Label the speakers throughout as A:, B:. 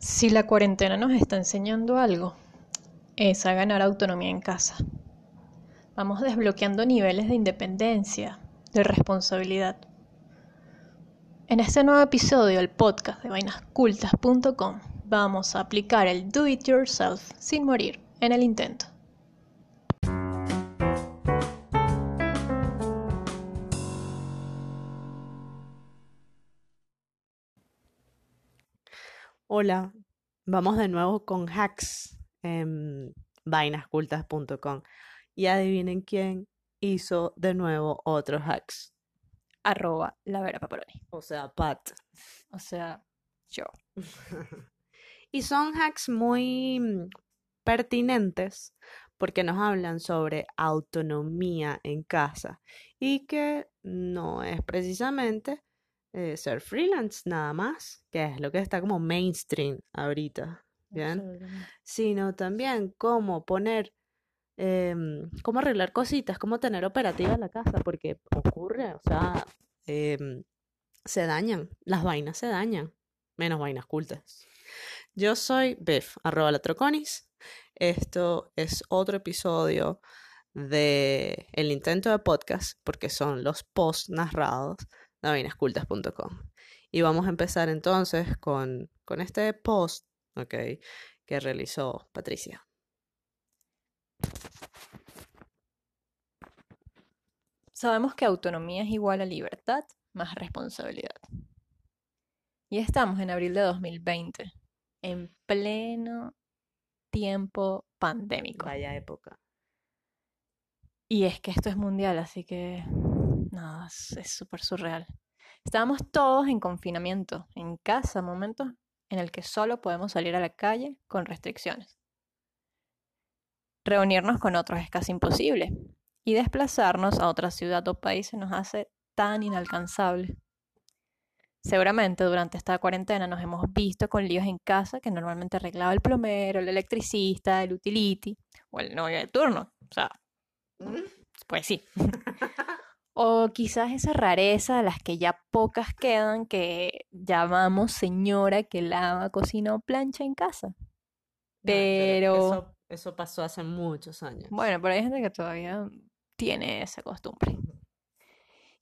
A: Si la cuarentena nos está enseñando algo, es a ganar autonomía en casa. Vamos desbloqueando niveles de independencia, de responsabilidad. En este nuevo episodio del podcast de vainascultas.com vamos a aplicar el do it yourself sin morir en el intento.
B: Hola, vamos de nuevo con hacks en vainascultas.com. Y adivinen quién hizo de nuevo otros hacks.
A: Arroba la vera paparoni.
B: O sea, Pat.
A: O sea, yo.
B: y son hacks muy pertinentes porque nos hablan sobre autonomía en casa y que no es precisamente eh, ser freelance nada más, que es lo que está como mainstream ahorita, ¿bien? Sino también cómo poner, em, cómo arreglar cositas, cómo tener operativa la casa, porque ocurre, o sea, em, se dañan, las vainas se dañan, menos vainas cultas. Yo soy Bef, arroba la troconis. Esto es otro episodio de el intento de podcast, porque son los posts narrados navinascultas.com. Y vamos a empezar entonces con, con este post okay, que realizó Patricia.
A: Sabemos que autonomía es igual a libertad más responsabilidad. Y estamos en abril de 2020, en pleno tiempo pandémico.
B: Vaya época.
A: Y es que esto es mundial, así que nada, es súper surreal. Estábamos todos en confinamiento, en casa, momentos en el que solo podemos salir a la calle con restricciones. Reunirnos con otros es casi imposible y desplazarnos a otra ciudad o país se nos hace tan inalcanzable. Seguramente durante esta cuarentena nos hemos visto con líos en casa que normalmente arreglaba el plomero, el electricista, el utility o el novio de turno. O sea, mm. pues sí. O quizás esa rareza de las que ya pocas quedan que llamamos señora que lava, cocina o plancha en casa. Pero...
B: eso, pasó hace muchos años.
A: Bueno, pero hay gente que todavía tiene esa costumbre.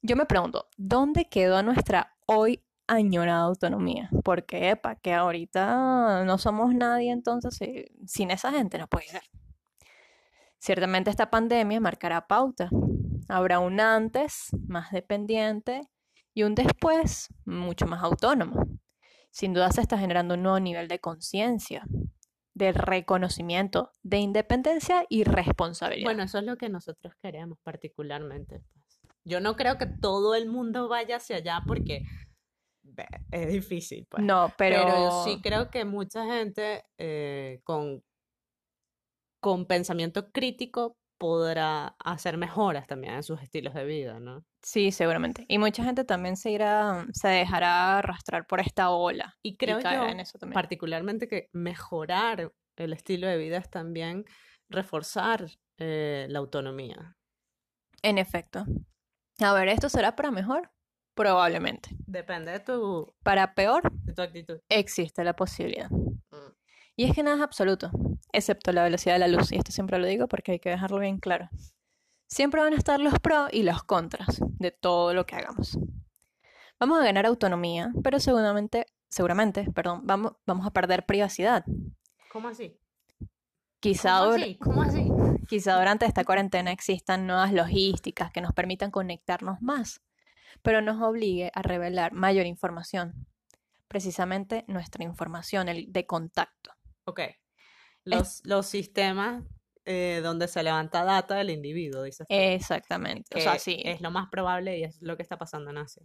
A: Yo me pregunto, ¿dónde quedó nuestra hoy añorada autonomía? Porque, epa, que ahorita no somos nadie, entonces eh, sin esa gente no puede ser. Ciertamente esta pandemia marcará pauta Habrá un antes más dependiente y un después mucho más autónomo. Sin duda se está generando un nuevo nivel de conciencia, de reconocimiento, de independencia y responsabilidad.
B: Bueno, eso es lo que nosotros queremos particularmente. Pues. Yo no creo que todo el mundo vaya hacia allá porque es difícil. Pues.
A: No, pero...
B: pero sí creo que mucha gente eh, con, con pensamiento crítico podrá hacer mejoras también en sus estilos de vida, ¿no?
A: Sí, seguramente. Y mucha gente también se irá, se dejará arrastrar por esta ola.
B: Y creo yo, en eso también. particularmente que mejorar el estilo de vida es también reforzar eh, la autonomía.
A: En efecto. A ver, ¿esto será para mejor? Probablemente.
B: Depende de tu...
A: Para peor,
B: de tu actitud.
A: Existe la posibilidad. Mm. Y es que nada es absoluto, excepto la velocidad de la luz, y esto siempre lo digo porque hay que dejarlo bien claro. Siempre van a estar los pros y los contras de todo lo que hagamos. Vamos a ganar autonomía, pero seguramente, seguramente, perdón, vamos, vamos a perder privacidad.
B: ¿Cómo así?
A: Quizá,
B: ¿Cómo así? ¿Cómo así?
A: quizá durante esta cuarentena existan nuevas logísticas que nos permitan conectarnos más, pero nos obligue a revelar mayor información, precisamente nuestra información, el de contacto.
B: Ok. Los, los sistemas eh, donde se levanta data del individuo, dices.
A: Exactamente.
B: o sea, sí. Es lo más probable y es lo que está pasando en Asia.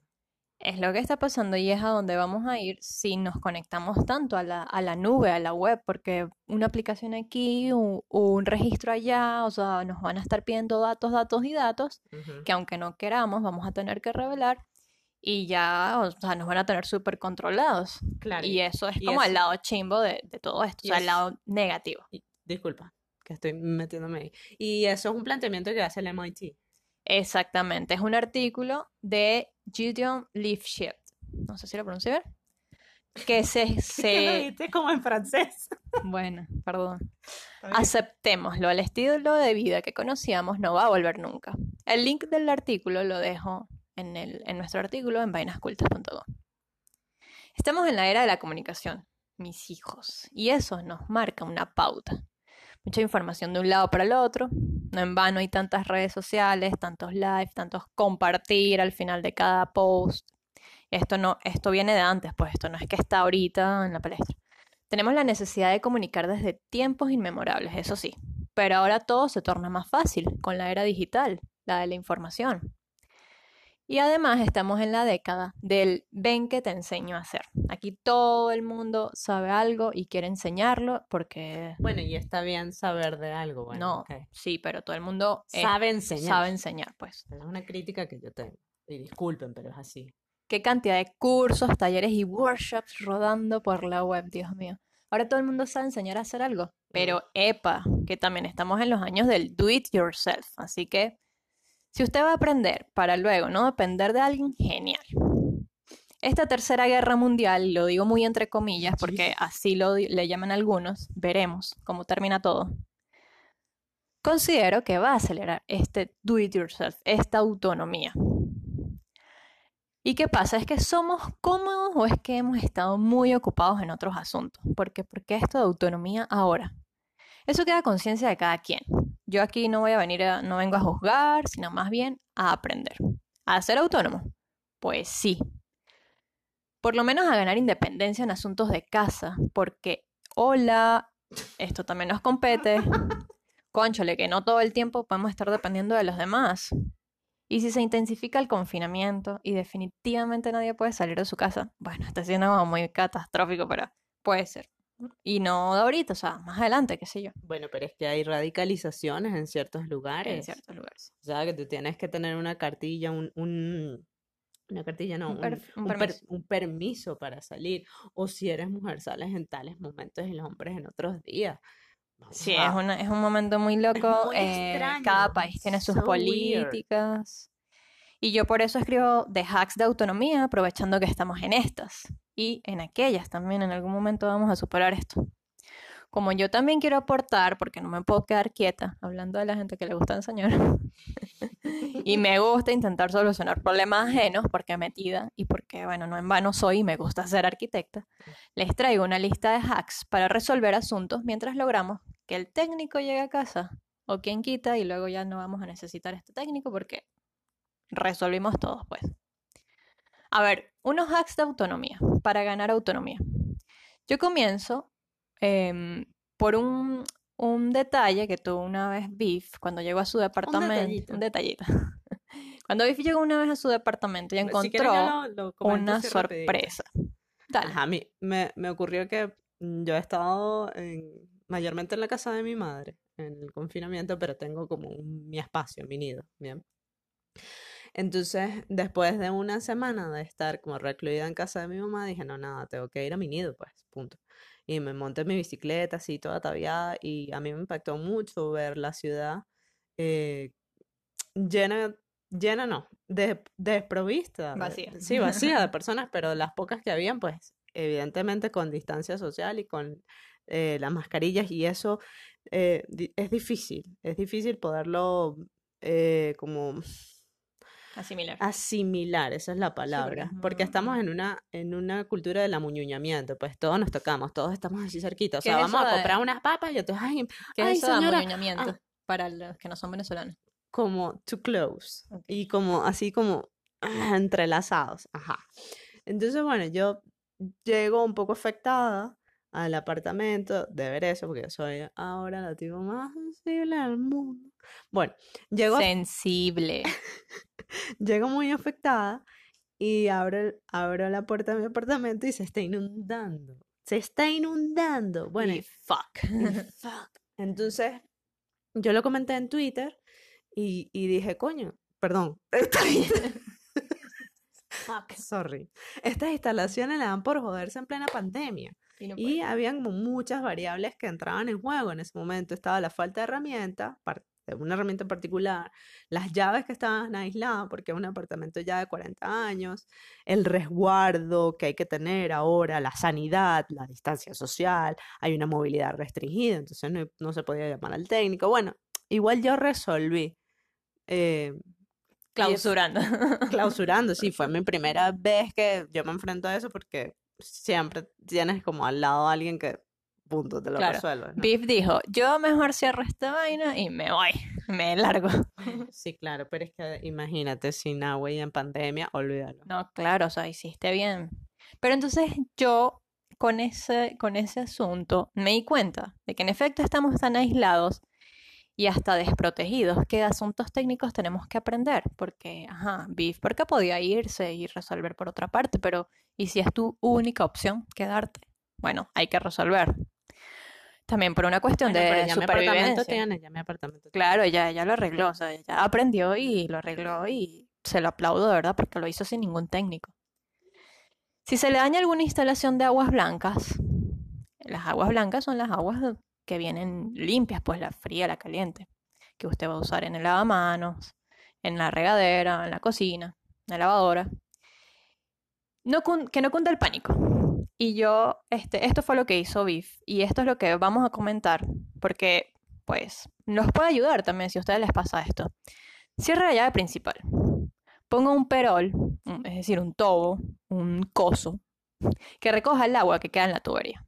A: Es lo que está pasando y es a donde vamos a ir si nos conectamos tanto a la, a la nube, a la web, porque una aplicación aquí, un, un, registro allá, o sea, nos van a estar pidiendo datos, datos y datos, que aunque no queramos, vamos a tener que revelar y ya, o sea, nos van a tener súper controlados. Claro. Y eso es como el lado chimbo de, todo esto, o sea, el lado negativo.
B: disculpa, que estoy metiéndome ahí. Y eso es un planteamiento que hace el MIT.
A: Exactamente, es un artículo de Gideon Lifshitz. No sé si lo pronuncié bien. que se,
B: lo
A: se...
B: como en francés.
A: Bueno, perdón. Aceptémoslo, el estilo de vida que conocíamos no va a volver nunca. El link del artículo lo dejo en, nuestro artículo en vainascultas.com. Estamos en la era de la comunicación, mis hijos, y eso nos marca una pauta. Mucha información de un lado para el otro. No en vano hay tantas redes sociales, tantos live, tantos compartir al final de cada post. Esto no, esto viene de antes, pues esto no es que está ahorita en la palestra. Tenemos la necesidad de comunicar desde tiempos inmemorables, eso sí, pero ahora todo se torna más fácil con la era digital, la de la información. Y además estamos en la década del ven que te enseño a hacer. Aquí todo el mundo sabe algo y quiere enseñarlo porque
B: Bueno, y está bien saber de algo, bueno,
A: no, sí, pero todo el mundo eh,
B: Sabe enseñar.
A: sabe enseñar, pues.
B: Es una crítica que yo tengo. Y disculpen, pero es así.
A: Qué cantidad de cursos, talleres y workshops rodando por la web, Dios mío. Ahora todo el mundo sabe enseñar a hacer algo. Pero epa, que también estamos en los años del do it yourself. Así que si usted va a aprender para luego no depender de alguien, genial. Esta tercera guerra mundial, lo digo muy entre comillas porque así lo le llaman algunos, veremos cómo termina todo. Considero que va a acelerar este do it yourself, esta autonomía. ¿Y qué pasa? ¿Es que somos cómodos o es que hemos estado muy ocupados en otros asuntos? Porque, ¿Por qué esto de autonomía ahora? Eso queda a conciencia de cada quien. Yo aquí no voy a venir a, no vengo a juzgar, sino más bien a aprender. ¿A ser autónomo? Pues sí. Por lo menos a ganar independencia en asuntos de casa, porque, hola, esto también nos compete. Cónchale, que no todo el tiempo podemos estar dependiendo de los demás. Y si se intensifica el confinamiento y definitivamente nadie puede salir de su casa, bueno, está siendo muy catastrófico, pero puede ser. Y no ahorita, o sea, más adelante, qué sé yo,
B: Bueno, pero es que hay radicalizaciones en ciertos
A: en
B: lugares.
A: ciertos lugares.
B: O sea, que tú tienes que tener una cartilla, un, un- una cartilla, no,
A: Un per- un
B: un per-
A: permiso.
B: un permiso para salir. O si eres mujer, sales en tales momentos y los hombres en otros días. Vamos
A: Sí,
B: a-
A: es, una- es un momento muy loco.
B: muy
A: eh, cada país tiene sus
B: so weird.
A: políticas. Y yo por eso escribo de hacks de autonomía, aprovechando que estamos en estas. Y en aquellas también, en algún momento vamos a superar esto. Como yo también quiero aportar, porque no me puedo quedar quieta, hablando de la gente que le gusta enseñar. y me gusta intentar solucionar problemas ajenos, porque metida y porque, bueno, no en vano soy y me gusta ser arquitecta. Les traigo una lista de hacks para resolver asuntos mientras logramos que el técnico llegue a casa o quien quita y luego ya no vamos a necesitar este técnico porque resolvimos todos, pues. A ver, unos hacks de autonomía para ganar autonomía. Yo comienzo em, por un, un detalle que tuvo una vez Biff cuando llegó a su departamento.
B: detallito.
A: Un detallito. Cuando Biff llegó una vez a su departamento y
B: Si
A: encontró
B: yo lo- lo
A: una sorpresa. Dale.
B: Ajá, a mí me, me ocurrió que mm, yo he estado en- mayormente en la casa de mi madre, en el confinamiento, pero tengo como un- mi espacio, mi nido, ¿bien? Entonces, después de una semana de estar como recluida en casa de mi mamá, dije, no, nada, tengo que ir a mi nido, pues, punto. Y me monté en mi bicicleta, así, toda ataviada, y a mí me impactó mucho ver la ciudad eh, llena, llena no, de, desprovista. de-
A: Vacía.
B: Sí, vacía de personas, pero las pocas que habían, pues, evidentemente con distancia social y con eh, las mascarillas, y eso eh, es difícil, es difícil poderlo eh, como
A: Asimilar.
B: asimilar, esa es la palabra,
A: es
B: porque estamos
A: muy-
B: en una, en una cultura del amuñuñamiento, pues todos nos tocamos, todos estamos así cerquita, o
A: ¿Qué
B: sea, vamos a
A: de-
B: comprar unas papas y entonces, ay,
A: ¿Qué
B: ay,
A: es eso de
B: señora,
A: amoñuñamiento
B: ah.
A: para los que no son venezolanos?
B: como too close
A: Ok.
B: y como así como ah, entrelazados, ajá. Entonces, bueno, yo llego un poco afectada al apartamento de ver eso, porque yo soy ahora la tipo más sensible del mundo. Bueno, llego,
A: Sensible.
B: llego muy afectada y abro, abro la puerta de mi apartamento y se está inundando. Se está inundando. Bueno,
A: y fuck.
B: y fuck. Entonces, yo lo comenté en Twitter y, y dije, coño, perdón,
A: fuck.
B: sorry. Estas instalaciones le dan por joderse en plena pandemia.
A: Y no
B: Y habían como muchas variables que entraban en juego en ese momento. Estaba la falta de herramientas, una herramienta en particular, las llaves que estaban aisladas, porque es un apartamento ya de 40 años, el resguardo que hay que tener ahora, la sanidad, la distancia social, hay una movilidad restringida, entonces no, no se podía llamar al técnico. Bueno, igual yo resolví. eh, es-
A: Clausurando.
B: clausurando, sí, fue mi primera vez que yo me enfrento a eso porque siempre tienes como al lado a alguien que, punto, te lo
A: Claro.
B: resuelve, ¿no?
A: Biff dijo, yo mejor cierro esta vaina y me voy, me largo.
B: Sí, claro, pero es que imagínate, sin agua y en pandemia, olvídalo.
A: No, claro, o sea, hiciste bien. Pero entonces yo con ese, con ese asunto me di cuenta de que en efecto estamos tan aislados y hasta desprotegidos que asuntos técnicos tenemos que aprender. Porque, ajá, Biff, porque podía irse y resolver por otra parte, pero ¿y si es tu única opción quedarte? Bueno, hay que resolver. También por una cuestión
B: Bueno,
A: de
B: ya mi apartamento
A: supervivencia.
B: tiene, ya mi apartamento tiene.
A: Claro, ya, ya lo arregló, o sea, ya aprendió y lo arregló y se lo aplaudo de verdad porque lo hizo sin ningún técnico. Si se le daña alguna instalación de aguas blancas, las aguas blancas son las aguas que vienen limpias, pues la fría, la caliente, que usted va a usar en el lavamanos, en la regadera, en la cocina, en la lavadora. No que no cunda el pánico. Y yo, este, esto fue lo que hizo Biff y esto es lo que vamos a comentar porque pues nos puede ayudar también si a ustedes les pasa esto. Cierra la llave principal. Ponga un perol, es decir, un tobo, un coso, que recoja el agua que queda en la tubería.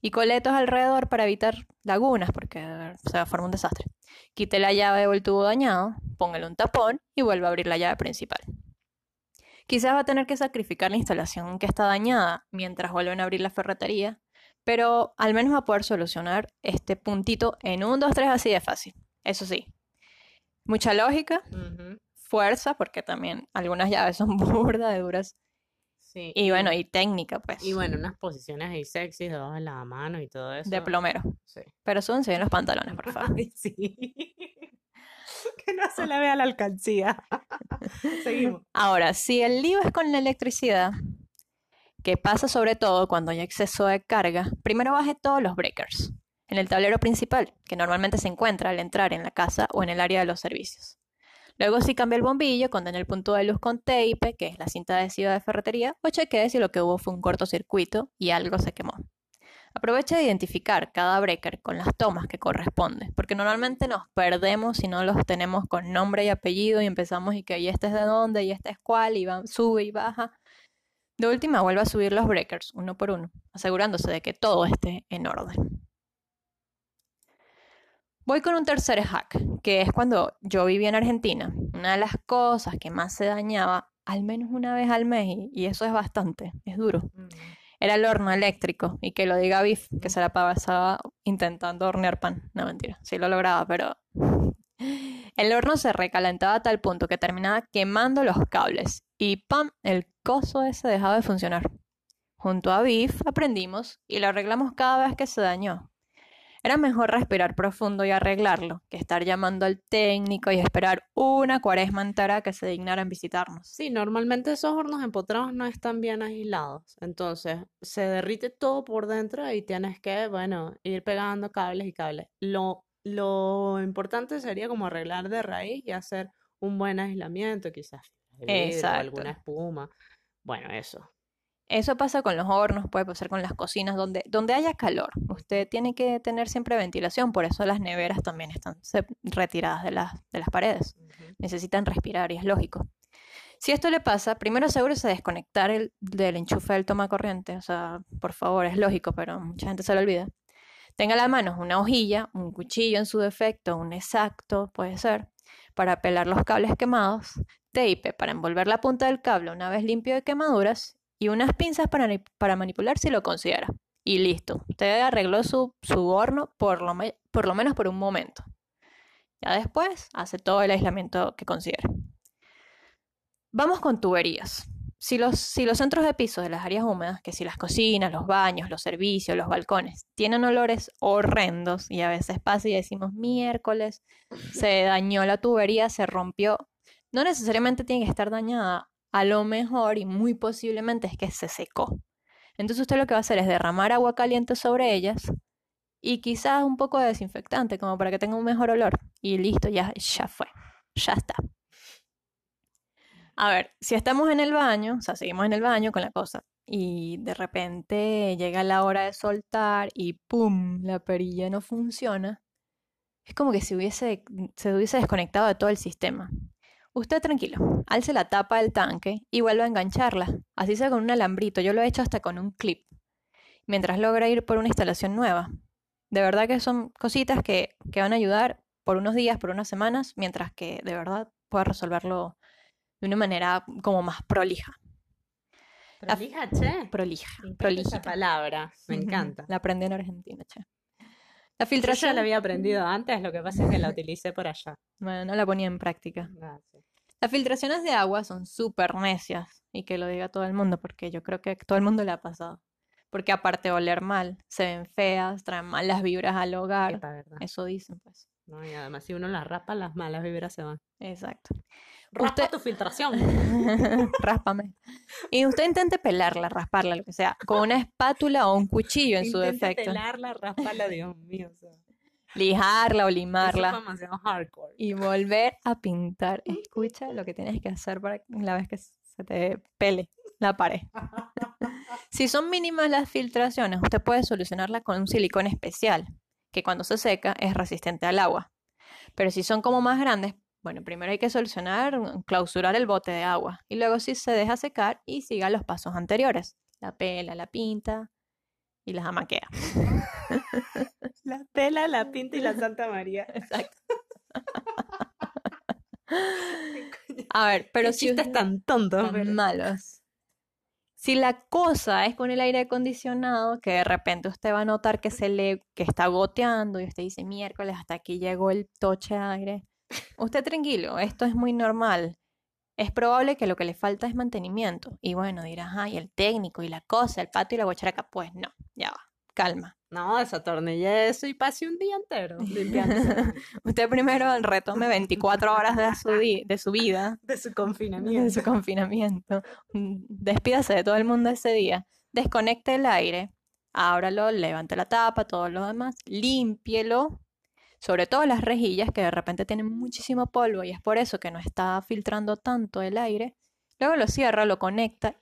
A: Y coletos alrededor para evitar lagunas, porque se va a formar un desastre. Quite la llave o el tubo dañado, póngale un tapón y vuelva a abrir la llave principal. Quizás va a tener que sacrificar la instalación que está dañada mientras vuelven a abrir la ferretería, pero al menos va a poder solucionar este puntito en un, dos, tres, así de fácil. Eso sí, mucha lógica, fuerza, porque también algunas llaves son burda de duras,
B: Sí,
A: y bueno, y técnica, pues,
B: y bueno, unas posiciones ahí sexys debajo de la mano y todo eso.
A: de plomero.
B: Sí.
A: Pero súbense bien los pantalones, por favor.
B: Ay, sí. que no se le vea la alcancía. Seguimos.
A: Ahora, si el lío es con la electricidad, que pasa sobre todo cuando hay exceso de carga, primero baje todos los breakers en el tablero principal, que normalmente se encuentra al entrar en la casa o en el área de los servicios. Luego, si cambia el bombillo, condena el punto de luz con tape, que es la cinta adhesiva de ferretería, o chequee si lo que hubo fue un cortocircuito y algo se quemó. Aprovecha de identificar cada breaker con las tomas que corresponde, porque normalmente nos perdemos si no los tenemos con nombre y apellido y empezamos y que y este es de dónde y este es cuál y sube y baja. De última, vuelve a subir los breakers uno por uno, asegurándose de que todo esté en orden. Voy con un tercer hack, que es cuando yo vivía en Argentina. Una de las cosas que más se dañaba, al menos una vez al mes, y, y eso es bastante, es duro, era el horno eléctrico. Y que lo diga Biff, que se la pasaba intentando hornear pan. No, mentira, sí lo lograba, pero... El horno se recalentaba a tal punto que terminaba quemando los cables. Y ¡pam! El coso ese dejaba de funcionar. Junto a Biff aprendimos y lo arreglamos cada vez que se dañó. Era mejor respirar profundo y arreglarlo que estar llamando al técnico y esperar una cuaresma entera que se dignaran visitarnos.
B: Sí, normalmente esos hornos empotrados no están bien aislados. Entonces, se derrite todo por dentro y tienes que, bueno, ir pegando cables y cables. Lo, lo importante sería como arreglar de raíz y hacer un buen aislamiento, quizás vidrio,
A: Exacto.
B: alguna espuma. Bueno, eso.
A: Eso pasa con los hornos, puede pasar con las cocinas, donde, donde haya calor. Usted tiene que tener siempre ventilación, por eso las neveras también están retiradas de las, de las paredes. Necesitan respirar y es lógico. Si esto le pasa, primero asegúrese de desconectar el, del enchufe del toma corriente. O sea, por favor, es lógico, pero mucha gente se lo olvida. Tenga a la mano una hojilla, un cuchillo en su defecto, un exacto, puede ser, para pelar los cables quemados, tape para envolver la punta del cable una vez limpio de quemaduras y unas pinzas para, para manipular si lo considera. Y listo, usted arregló su, su horno por lo, por lo menos por un momento. Ya después hace todo el aislamiento que considere. Vamos con tuberías. Si los, si los centros de piso de las áreas húmedas, que si las cocinas, los baños, los servicios, los balcones, tienen olores horrendos y a veces pasa y decimos miércoles, se dañó la tubería, se rompió, no necesariamente tiene que estar dañada, a lo mejor y muy posiblemente es que se secó. Entonces usted lo que va a hacer es derramar agua caliente sobre ellas y quizás un poco de desinfectante como para que tenga un mejor olor. Y listo, ya, ya fue, ya está. A ver, si estamos en el baño, o sea, seguimos en el baño con la cosa, y de repente llega la hora de soltar y ¡pum! la perilla no funciona, es como que se hubiese, se hubiese desconectado de todo el sistema. Usted tranquilo, alce la tapa del tanque y vuelva a engancharla, así sea con un alambrito, yo lo he hecho hasta con un clip, mientras logra ir por una instalación nueva. De verdad que son cositas que, que van a ayudar por unos días, por unas semanas, mientras que de verdad pueda resolverlo de una manera como más prolija.
B: Prolija, che.
A: Prolija, prolija.
B: esa palabra, me encanta.
A: La aprendí en Argentina, che. La
B: Yo ya
A: filtración,
B: la había aprendido antes, lo que pasa es que la utilicé por allá.
A: bueno, no la ponía en práctica.
B: Ah, sí.
A: Las filtraciones de agua son súper necias y que lo diga todo el mundo porque yo creo que a todo el mundo le ha pasado. Porque aparte de oler mal, se ven feas, traen malas vibras al hogar. Eso dicen, pues.
B: No, y además, si uno la rapa, las malas vibras se van.
A: Exacto.
B: Raspa
A: Usted-
B: tu filtración.
A: Ráspame. Y usted intente pelarla, rasparla, lo que sea, con una espátula o un cuchillo en su defecto.
B: pelarla, ráspala, Dios mío. O sea,
A: Lijarla o
B: eso
A: limarla.
B: fue demasiado hardcore.
A: y volver a pintar. Escucha lo que tienes que hacer para la vez que se te pele la pared. Si son mínimas las filtraciones, usted puede solucionarla con un silicón especial, que cuando se seca es resistente al agua. Pero si son como más grandes, bueno, primero hay que solucionar, clausurar el bote de agua y luego si se deja secar y siga los pasos anteriores. La pela, la pinta y la jamaquea.
B: La pela, la pinta y la Santa María.
A: Exacto. A ver, pero
B: Qué
A: si
B: chistes tan tontos.
A: tan
B: pero-
A: malos. Si la cosa es con el aire acondicionado, que de repente usted va a notar que se le que está goteando y usted dice miércoles hasta aquí llegó el toche de aire. Usted tranquilo, esto es muy normal. Es probable que lo que le falta es mantenimiento. Y bueno, dirás, ay, el técnico y la cosa, el patio y la guacharaca. Pues no, ya va, calma.
B: No, desatornillé eso y pasé un día entero limpiando
A: Usted primero retome 24 horas de su, de su vida
B: de su
A: de
B: confinamiento.
A: su confinamiento. Despídase de todo el mundo ese día. Desconecte el aire, ábralo, levante la tapa, todo lo demás, límpielo. Sobre todo las rejillas que de repente tienen muchísimo polvo y es por eso que no está filtrando tanto el aire. Luego lo cierra, lo conecta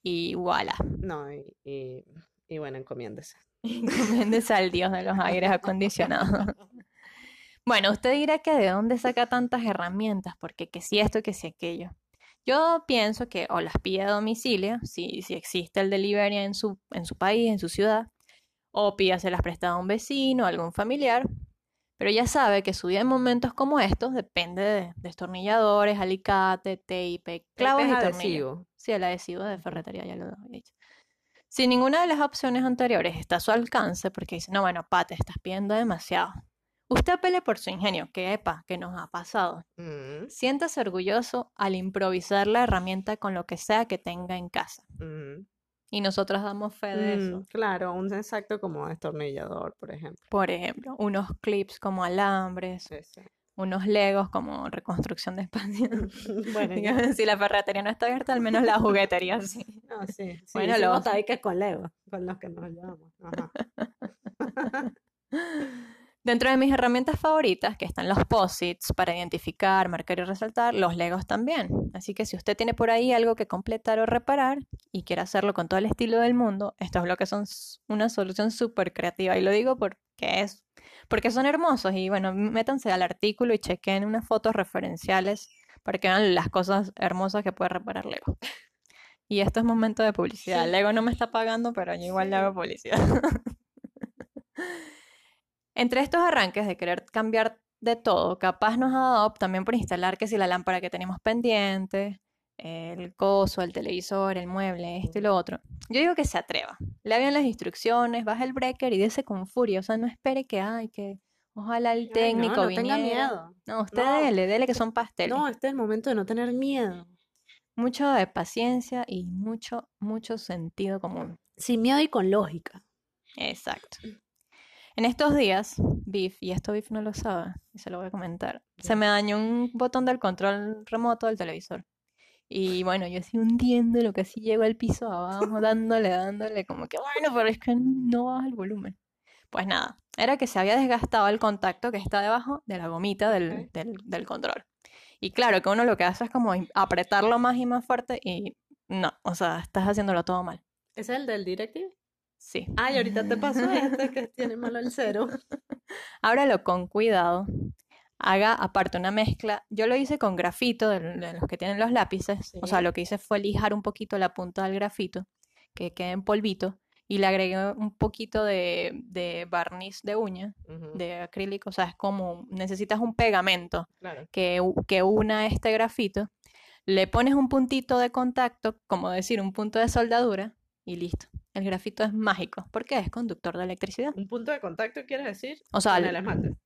A: y voilà.
B: No, y, y, y bueno, encomiéndese.
A: Encomiéndese al Dios de los aires acondicionados. Bueno, usted dirá que de dónde saca tantas herramientas, porque que si esto, que si aquello. Yo pienso que o las pide a domicilio, si, si existe el delivery en su, en su país, en su ciudad, o pídaselas prestadas a un vecino, a algún familiar. Pero ya sabe que su vida en momentos como estos depende de destornilladores, alicate, tape, clavos y tornillos.
B: adhesivo.
A: Sí, el adhesivo de ferretería, ya lo había dicho. Si ninguna de las opciones anteriores está a su alcance, porque dice, no, bueno, Pate, estás pidiendo demasiado. Usted apele por su ingenio, que epa, que nos ha pasado.
B: Mm,
A: Siéntase orgulloso al improvisar la herramienta con lo que sea que tenga en casa.
B: mm.
A: Y nosotros damos fe de eso.
B: Mm, claro, un exacto como destornillador, por ejemplo.
A: Por ejemplo, unos clips como alambres,
B: Sí, sí.
A: unos legos como reconstrucción de espacio.
B: bueno, ya.
A: Si la ferretería no está abierta, al menos la juguetería sí.
B: No, sí, sí,
A: Bueno,
B: tabiques con Lego, con los que nos llevamos. Ajá.
A: Dentro de mis herramientas favoritas, que están los posits para identificar, marcar y resaltar, los legos también. Así que si usted tiene por ahí algo que completar o reparar y quiere hacerlo con todo el estilo del mundo, estos bloques son una solución súper creativa. Y lo digo porque es, porque son hermosos. Y bueno, métanse al artículo y chequen unas fotos referenciales para que vean las cosas hermosas que puede reparar Lego. Y esto es momento de publicidad.
B: Sí.
A: Lego no me está pagando, pero yo igual le
B: Sí.
A: hago publicidad. Entre estos arranques de querer cambiar de todo, capaz nos ha dado también por instalar que si la lámpara que tenemos pendiente, el coso, el televisor, el mueble, esto y lo otro. Yo digo que se atreva. Le hagan las instrucciones, baja el breaker y dése con furia. O sea, no espere que, ay, que ojalá el técnico
B: no, no
A: viniera.
B: tenga miedo.
A: No, usted
B: No.
A: dele, dele que son pasteles.
B: No, este es el momento de no tener miedo.
A: Mucho de paciencia y mucho, mucho sentido común.
B: Sin miedo y con lógica.
A: Exacto. En estos días, Biff, y esto Biff no lo sabe, y se lo voy a comentar, se me dañó un botón del control remoto del televisor. Y bueno, yo así hundiendo lo que así llego al piso abajo, dándole, dándole, como que bueno, pero es que no baja el volumen. Pues nada, Era que se había desgastado el contacto que está debajo de la gomita del, del- del control. Y claro, que uno lo que hace es como apretarlo más y más fuerte y no, o sea, estás haciéndolo todo mal.
B: ¿Es el del Directive?
A: Sí.
B: Ay, ahorita te pasó este que tiene malo el cero.
A: Ábralo con cuidado. Haga aparte una mezcla. Yo lo hice con grafito, de, los que tienen los lápices. O sea, lo que hice fue lijar un poquito la punta del grafito, que quede en polvito, y le agregué un poquito de, de barniz de uña, de acrílico. O sea, es como, necesitas un pegamento
B: Claro.
A: que, que una este grafito. Le pones un puntito de contacto, como decir, un punto de soldadura, y listo. El grafito es mágico, porque es conductor de electricidad.
B: ¿Un punto de contacto quieres decir?
A: O sea, el-
B: esmalte.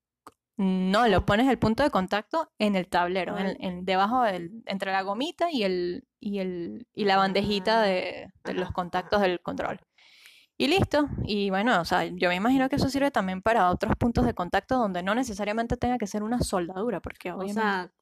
A: no, lo pones el punto de contacto en el tablero,
B: Ah.
A: en, en- debajo del, entre la gomita y el, y el, y la bandejita
B: Ah,
A: de, de los contactos del control. Y listo. Y bueno, o sea, yo me imagino que eso sirve también para otros puntos de contacto donde no necesariamente tenga que ser una soldadura, porque
B: O
A: obviamente.
B: sea,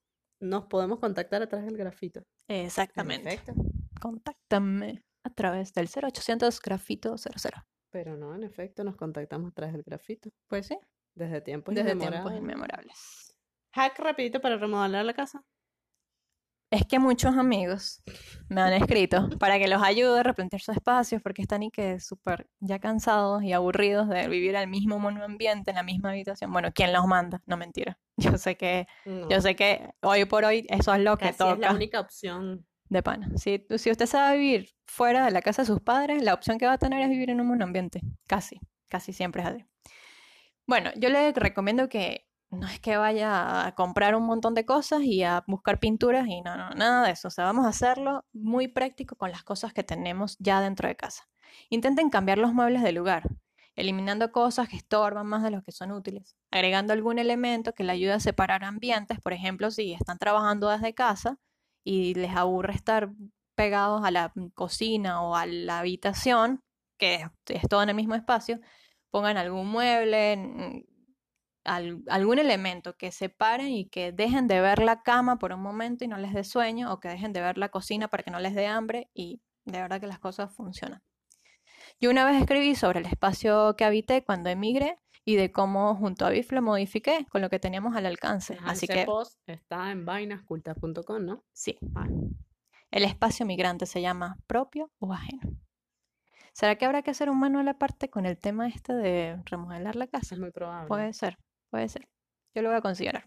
B: nos podemos contactar a través del grafito.
A: Exactamente.
B: Perfecto.
A: Contáctame a través del 0800 grafito 00.
B: Pero no, en efecto, nos contactamos a través del grafito.
A: Pues sí,
B: Desde tiempos
A: desde
B: inmemorables.
A: tiempos inmemorables.
B: Hack rapidito para remodelar la casa.
A: Es que muchos amigos me han escrito para que los ayude a replantear sus espacios porque están y que súper ya cansados y aburridos de vivir al mismo monoambiente, en la misma habitación. Bueno, ¿quién los manda? No mentira. Yo sé que,
B: No,
A: yo sé que hoy por hoy eso es lo que
B: casi es la
A: toca
B: única opción.
A: De pana. Si, si usted sabe vivir fuera de la casa de sus padres, la opción que va a tener es vivir en un monoambiente. Casi, casi siempre es así. Bueno, yo le recomiendo que no es que vaya a comprar un montón de cosas y a buscar pinturas y no, no, nada de eso. O sea, vamos a hacerlo muy práctico con las cosas que tenemos ya dentro de casa. Intenten cambiar los muebles de lugar, eliminando cosas que estorban más de los que son útiles, agregando algún elemento que le ayude a separar ambientes, por ejemplo, si están trabajando desde casa y les aburre estar pegados a la cocina o a la habitación, que es, todo en el mismo espacio, pongan algún mueble, al- algún elemento que separen y que dejen de ver la cama por un momento y no les dé sueño, o que dejen de ver la cocina para que no les dé hambre, y de verdad que las cosas funcionan. Yo una vez escribí sobre el espacio que habité cuando emigré y de cómo junto a BIF lo modifiqué con lo que teníamos al alcance.
B: Ajá,
A: Así
B: ese
A: que
B: post está en vainascultas.com, ¿no?
A: sí, el espacio migrante se llama propio o ajeno. ¿Será que habrá que hacer un manual aparte con el tema este de remodelar la casa?
B: Es muy probable.
A: Puede ser, puede ser. Yo lo voy a considerar.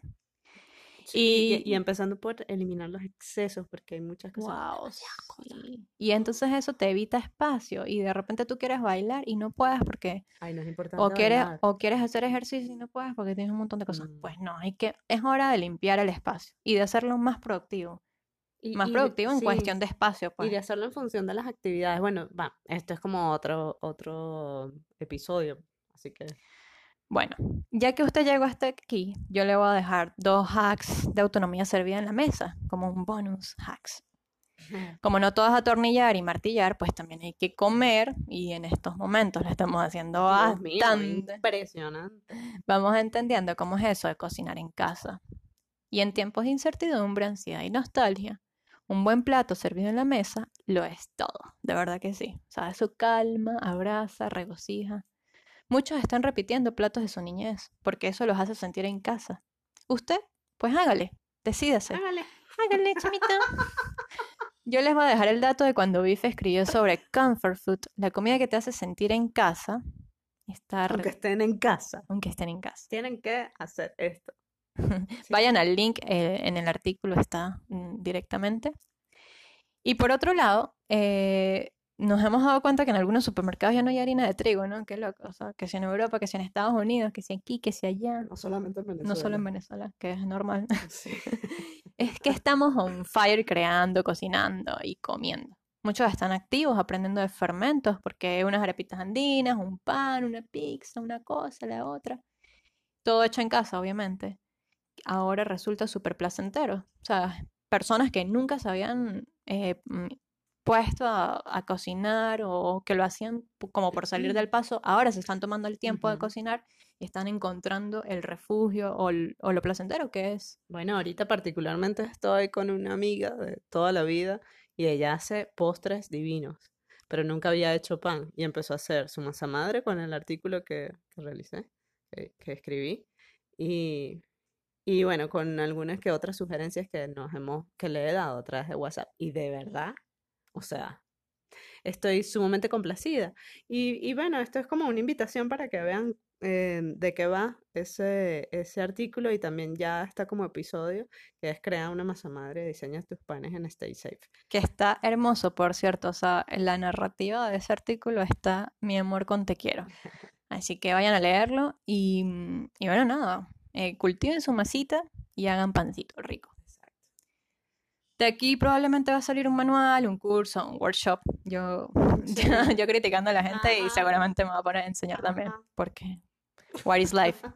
B: Sí, y,
A: y-
B: y empezando por eliminar los excesos, porque hay muchas cosas.
A: Wow, sí. Y entonces eso te evita espacio y de repente tú quieres bailar y no puedes porque
B: Ay, no es importante
A: o quieres
B: bailar.
A: o quieres hacer ejercicio y no puedes porque tienes un montón de cosas.
B: Mm.
A: Pues no, hay que es hora de limpiar el espacio y de hacerlo más productivo,
B: Y-
A: más
B: y-
A: productivo en
B: sí,
A: cuestión de espacio,
B: Y
A: pues.
B: de hacerlo en función de las actividades. Bueno, va, esto es como otro, otro episodio, así que
A: Bueno, ya que usted llegó hasta aquí, yo le voy a dejar dos hacks de autonomía servida en la mesa, como un bonus hacks. Como no todo es atornillar y martillar, pues también hay que comer y en estos momentos lo estamos haciendo bastante.
B: impresionante.
A: Vamos entendiendo cómo es eso de cocinar en casa. Y en tiempos de incertidumbre, ansiedad y nostalgia, un buen plato servido en la mesa lo es todo, de verdad que sí. Sabe su calma, abraza, regocija. Muchos están repitiendo platos de su niñez, porque eso los hace sentir en casa. Usted, pues hágale, decídase.
B: Hágale.
A: Hágale, chamita. Yo les voy a dejar el dato de cuando Biff escribió sobre comfort food, la comida que te hace sentir en casa. Está re-
B: Aunque estén en casa,
A: aunque estén en casa.
B: tienen que hacer esto.
A: Vayan al link, eh, en el artículo está mm, directamente. Y por otro lado, eh, nos hemos dado cuenta que en algunos supermercados ya no hay harina de trigo, ¿no? Qué loco. O sea, que si en Europa, que si en Estados Unidos, que si aquí, que si allá.
B: No solamente en Venezuela.
A: No solo en Venezuela, que es normal.
B: Sí.
A: Es que estamos on fire creando, cocinando y comiendo. Muchos están activos aprendiendo de fermentos porque unas arepitas andinas, un pan, una pizza, una cosa, la otra. Todo hecho en casa, obviamente. Ahora resulta súper placentero. O sea, personas que nunca se habían eh, mm, puesto a, a cocinar o que lo hacían como por salir del paso, ahora se están tomando el tiempo de cocinar y están encontrando el refugio o, el- o lo placentero que es
B: Bueno, ahorita particularmente estoy con una amiga de toda la vida y ella hace postres divinos, pero nunca había hecho pan y empezó a hacer su masa madre con el artículo que, que realicé, que, que escribí. Y, y bueno, con algunas que otras sugerencias que nos hemos, que le he dado a través de WhatsApp. Y de verdad, o sea, estoy sumamente complacida. Y, y bueno, esto es como una invitación para que vean eh, de qué va ese, ese artículo y también ya está como episodio, que es crear una masa madre, diseña tus panes en Stay Safe.
A: Que está hermoso, por cierto. O sea, en la narrativa de ese artículo está Mi amor con te quiero. Así que vayan a leerlo y, y bueno, nada. eh, cultiven su masita y hagan pancito rico. De aquí probablemente va a salir un manual, un curso, un workshop. Yo,
B: Sí.
A: yo, yo criticando a la gente y seguramente me va a poner a enseñar también, porque what is life.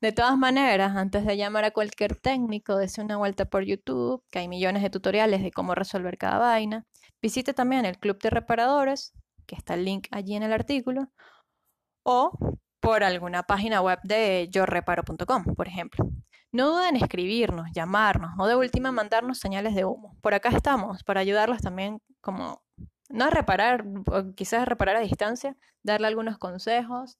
A: De todas maneras, antes de llamar a cualquier técnico, dése una vuelta por YouTube, que hay millones de tutoriales de cómo resolver cada vaina. Visite también el Club de Reparadores, que está el link allí en el artículo, o por alguna página web de yoreparo.com, por ejemplo. No duden en escribirnos, llamarnos o de última mandarnos señales de humo. Por acá estamos para ayudarlos también como, no a reparar, o quizás a reparar a distancia, darle algunos consejos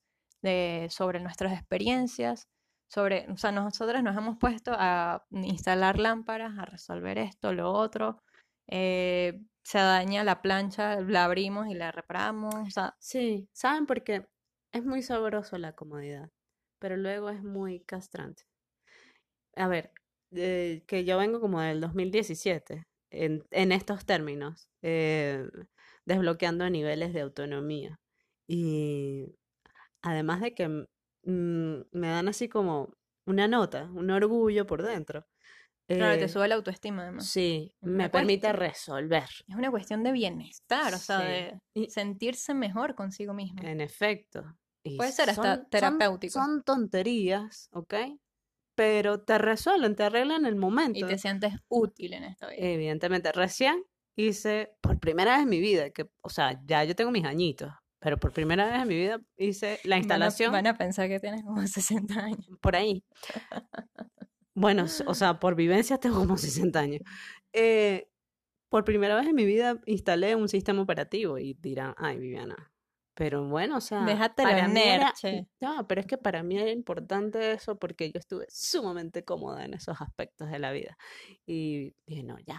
A: sobre nuestras experiencias, sobre, o sea, nosotros nos hemos puesto a instalar lámparas, a resolver esto, lo otro. eh, se daña la plancha, la abrimos y la reparamos. O sea,
B: Sí, ¿saben por qué? Es muy sabroso la comodidad, pero luego es muy castrante. A ver, eh, que yo vengo como del 2017, en, en estos términos, eh, desbloqueando niveles de autonomía. Y además de que mm, me dan así como una nota, un orgullo por dentro.
A: claro, te
B: eh,
A: sube la autoestima además.
B: sí,
A: Es
B: me permite
A: cuestión-
B: resolver.
A: Es una cuestión de bienestar, o sea, de
B: Y-
A: sentirse mejor consigo mismo.
B: En efecto. Y
A: Puede ser hasta
B: son- son-
A: terapéutico.
B: Son, tonterías, ¿ok? Pero te resuelven, te arreglan el momento.
A: Y te sientes útil en esta vida.
B: Evidentemente, recién hice, por primera vez en mi vida, que, o sea, ya yo tengo mis añitos, pero por primera vez en mi vida hice la
A: Van a-
B: instalación
A: Van a, pensar que tienes como 60 años.
B: por ahí. Bueno, o sea, por vivencias tengo como 60 años. Eh, por primera vez en mi vida instalé un sistema operativo y dirán, ay, Viviana. Pero bueno, o sea,
A: Déjatelo
B: para mí era- no, pero es que para mí era importante eso porque yo estuve sumamente cómoda en esos aspectos de la vida. Y dije, no, ya.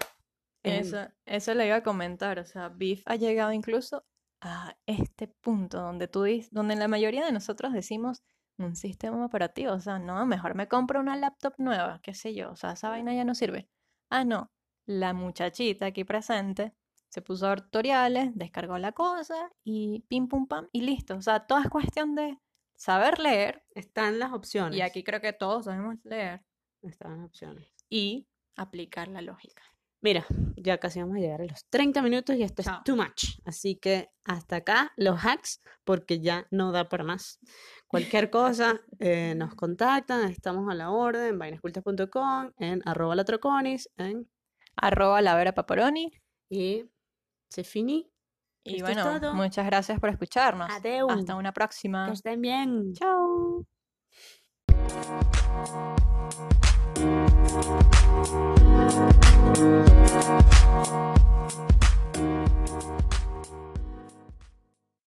B: em,
A: Eso, eso le iba a comentar, o sea, Beef ha llegado incluso a este punto donde tú dices, donde la mayoría de nosotros decimos un sistema operativo, o sea, no, mejor me compro una laptop nueva, qué sé yo, o sea, esa vaina ya no sirve. Ah, no, la muchachita aquí presente se puso tutoriales, descargó la cosa y pim pum pam y listo, o sea, todo es cuestión de saber leer
B: Están las opciones.
A: y aquí creo que todos sabemos leer
B: Están las opciones.
A: y aplicar la lógica.
B: Mira, ya casi vamos a llegar a los 30 minutos y esto es too much. Así que hasta acá los hacks porque ya no da para más. Cualquier cosa eh, nos contactan, estamos a la orden en vainascultas.com, en arroba latroconis, en
A: Arroba la Vera Paparoni.
B: y se finí.
A: Y bueno, muchas gracias por escucharnos.
B: Adeu.
A: Hasta una próxima.
B: Que estén bien.
A: Chao.